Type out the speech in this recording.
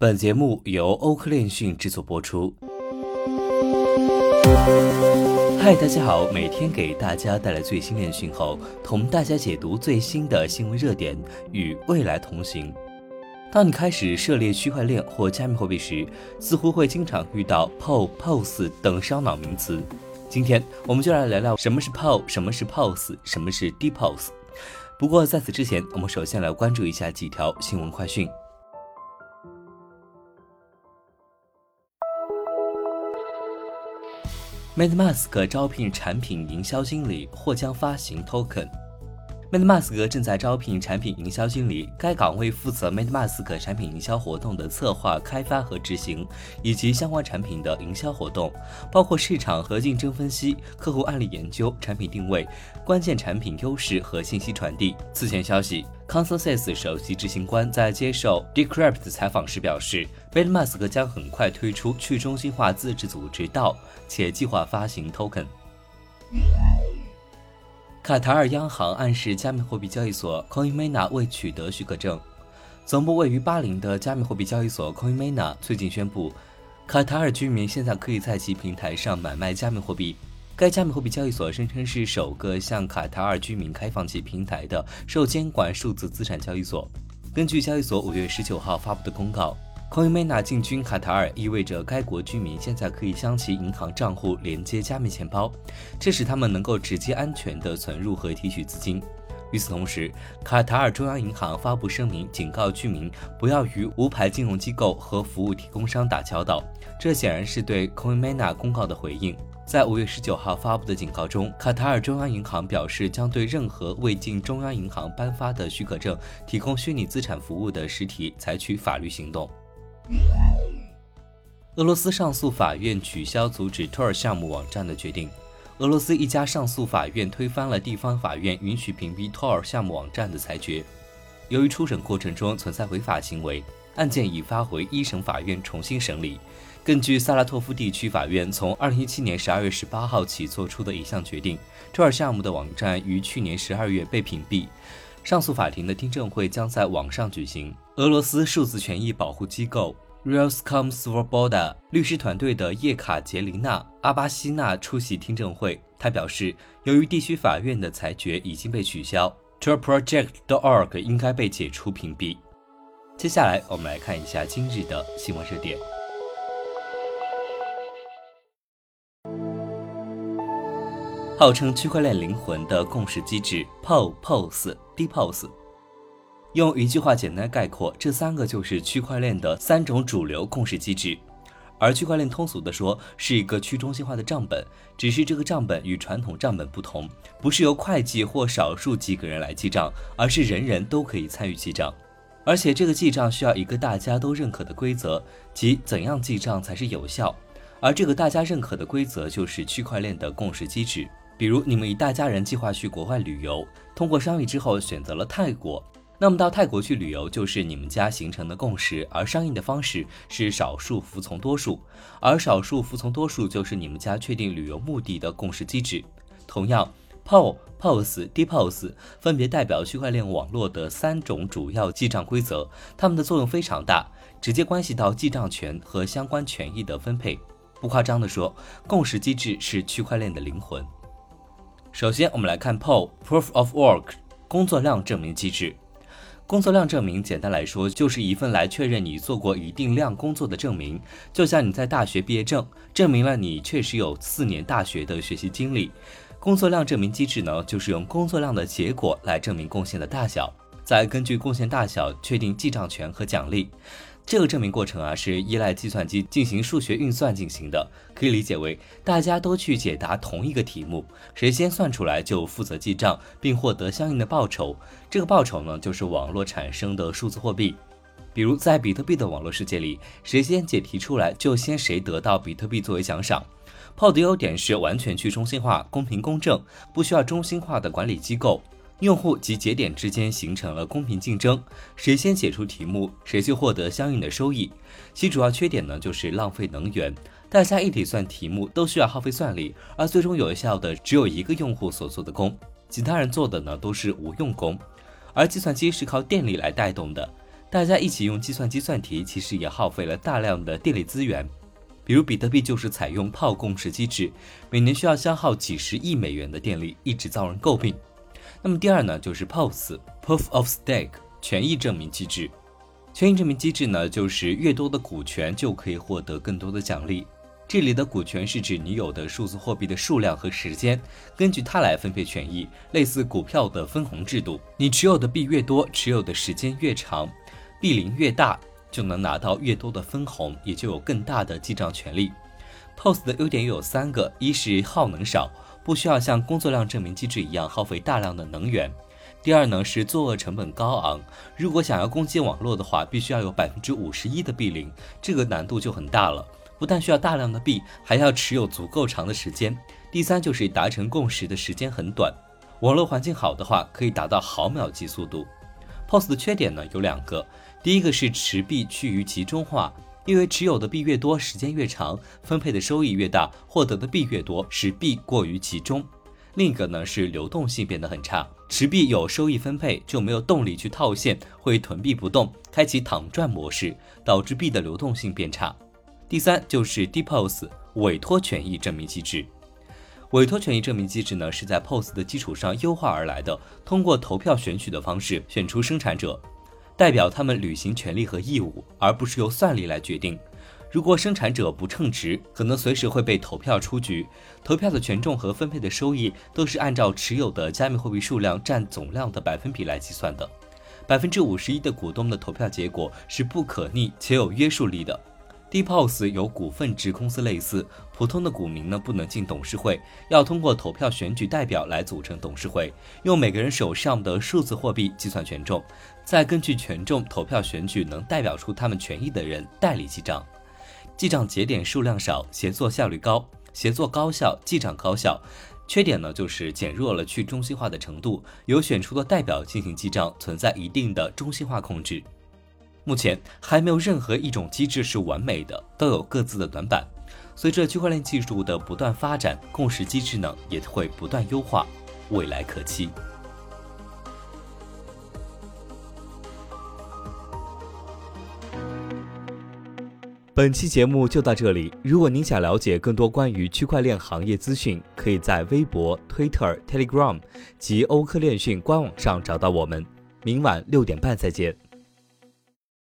本节目由欧科链讯制作播出。嗨，大家好，每天给大家带来最新链讯后，同大家解读最新的新闻热点，与未来同行。当你开始涉猎区块链或加密货币时，似乎会经常遇到 p o p o s 等烧脑名词。今天我们就来聊聊什么是 p o 什么是 POS，什么是 DPoS。不过在此之前，我们首先来关注一下几条新闻快讯。MetaMask 招聘产品营销经理，或将发行 Token。MetaMask 正在招聘产品营销经理，该岗位负责 MetaMask 产品营销活动的策划、开发和执行，以及相关产品的营销活动，包括市场和竞争分析、客户案例研究、产品定位、关键产品优势和信息传递。此前消息，Consensus 首席执行官在接受 Decrypt 采访时表示，MetaMask 将很快推出去中心化自治组织道且计划发行 Token。卡塔尔央行暗示加密货币交易所 Coinmena 未取得许可证。总部位于巴林的加密货币交易所 Coinmena 最近宣布，卡塔尔居民现在可以在其平台上买卖加密货币。该加密货币交易所声称是首个向卡塔尔居民开放其平台的受监管数字资产交易所。根据交易所五月十九号发布的公告。Coinmena 进军卡塔尔意味着该国居民现在可以将其银行账户连接加密钱包，这使他们能够直接安全地存入和提取资金。与此同时，卡塔尔中央银行发布声明，警告居民不要与无牌金融机构和服务提供商打交道。这显然是对 Coinmena 公告的回应。在五月十九号发布的警告中，卡塔尔中央银行表示将对任何未经中央银行颁发的许可证提供虚拟资产服务的实体采取法律行动。俄罗斯上诉法院取消阻止 Tor 项目网站的决定。俄罗斯一家上诉法院推翻了地方法院允许屏蔽 Tor 项目网站的裁决。由于初审过程中存在违法行为，案件已发回一审法院重新审理。根据萨拉托夫地区法院从2017年12月18号起作出的一项决定，Tor 项目的网站于去年12月被屏蔽。上诉法庭的听证会将在网上举行。俄罗斯数字权益保护机构 Realscom Svoboda 律师团队的叶卡捷琳娜·阿巴西娜出席听证会。她表示，由于地区法院的裁决已经被取消，TorProject.org 应该被解除屏蔽。接下来，我们来看一下今日的新闻热点。号称区块链灵魂的共识机制 POPOS、DPoS，用一句话简单概括，这三个就是区块链的三种主流共识机制。而区块链通俗的说，是一个去中心化的账本，只是这个账本与传统账本不同，不是由会计或少数几个人来记账，而是人人都可以参与记账。而且这个记账需要一个大家都认可的规则，即怎样记账才是有效。而这个大家认可的规则就是区块链的共识机制。比如你们一大家人计划去国外旅游，通过商议之后选择了泰国，那么到泰国去旅游就是你们家形成的共识，而商议的方式是少数服从多数，而少数服从多数就是你们家确定旅游目的的共识机制。同样，PoPoSDPOS 分别代表区块链网络的三种主要记账规则，它们的作用非常大，直接关系到记账权和相关权益的分配。不夸张地说，共识机制是区块链的灵魂。首先，我们来看 POW（Proof of Work） 工作量证明机制。工作量证明，简单来说，就是一份来确认你做过一定量工作的证明，就像你在大学毕业证，证明了你确实有四年大学的学习经历。工作量证明机制呢，就是用工作量的结果来证明贡献的大小，再根据贡献大小确定记账权和奖励。这个证明过程啊，是依赖计算机进行数学运算进行的，可以理解为大家都去解答同一个题目，谁先算出来就负责记账，并获得相应的报酬。这个报酬呢，就是网络产生的数字货币。比如在比特币的网络世界里，谁先解题出来，就先谁得到比特币作为奖赏。p o 的优点是完全去中心化、公平公正，不需要中心化的管理机构。用户及节点之间形成了公平竞争，谁先解出题目，谁就获得相应的收益。其主要缺点呢，就是浪费能源，大家一起算题目都需要耗费算力，而最终有效的只有一个用户所做的功，其他人做的呢都是无用功。而计算机是靠电力来带动的，大家一起用计算机算题，其实也耗费了大量的电力资源。比如比特币就是采用炮共识机制，每年需要消耗几十亿美元的电力，一直遭人诟病。那么第二呢，就是 POS（Proof of Stake） 权益证明机制。权益证明机制呢，就是越多的股权就可以获得更多的奖励。这里的股权是指你有的数字货币的数量和时间，根据它来分配权益，类似股票的分红制度。你持有的币越多，持有的时间越长，币龄越大。就能拿到越多的分红，也就有更大的记账权利。POS 的优点有三个：一是耗能少，不需要像工作量证明机制一样耗费大量的能源；第二呢是作恶成本高昂，如果想要攻击网络的话，必须要有百分之五十一的币龄，这个难度就很大了。不但需要大量的币，还要持有足够长的时间。第三就是达成共识的时间很短，网络环境好的话，可以达到毫秒级速度。POS 的缺点呢有两个。第一个是持币趋于集中化，因为持有的币越多，时间越长，分配的收益越大，获得的币越多，使币过于集中。另一个呢是流动性变得很差，持币有收益分配就没有动力去套现，会囤币不动，开启躺赚模式，导致币的流动性变差。第三就是 De PoS 委托权益证明机制，委托权益证明机制呢是在 POS 的基础上优化而来的，通过投票选取的方式选出生产者。代表他们履行权利和义务，而不是由算力来决定。如果生产者不称职，可能随时会被投票出局。投票的权重和分配的收益都是按照持有的加密货币数量占总量的百分比来计算的。百分之五十一的股东的投票结果是不可逆且有约束力的。DPoS 有股份制公司类似，普通的股民呢不能进董事会，要通过投票选举代表来组成董事会，用每个人手上的数字货币计算权重，再根据权重投票选举能代表出他们权益的人代理记账，记账节点数量少，协作效率高，协作高效，记账高效。缺点呢就是减弱了去中心化的程度，由选出的代表进行记账，存在一定的中心化控制。目前还没有任何一种机制是完美的，都有各自的短板。随着区块链技术的不断发展，共识机制呢也会不断优化，未来可期。本期节目就到这里。如果您想了解更多关于区块链行业资讯，可以在微博、Twitter、Telegram 及欧科链讯官网上找到我们。明晚六点半再见。